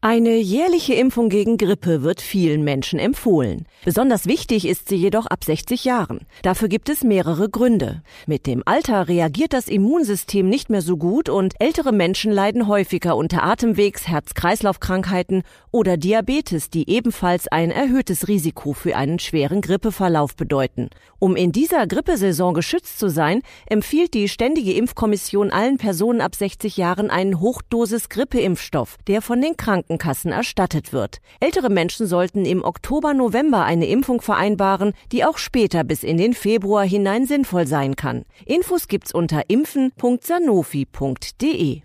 Eine jährliche Impfung gegen Grippe wird vielen Menschen empfohlen. Besonders wichtig ist sie jedoch ab 60 Jahren. Dafür gibt es mehrere Gründe. Mit dem Alter reagiert das Immunsystem nicht mehr so gut und ältere Menschen leiden häufiger unter Atemwegs-, Herz-Kreislauf-Krankheiten oder Diabetes, die ebenfalls ein erhöhtes Risiko für einen schweren Grippeverlauf bedeuten. Um in dieser Grippesaison geschützt zu sein, empfiehlt die Ständige Impfkommission allen Personen ab 60 Jahren einen Hochdosis Grippeimpfstoff, der von den Kranken Krankenkassen erstattet wird. Ältere Menschen sollten im Oktober, November eine Impfung vereinbaren, die auch später bis in den Februar hinein sinnvoll sein kann. Infos gibt's unter impfen.sanofi.de.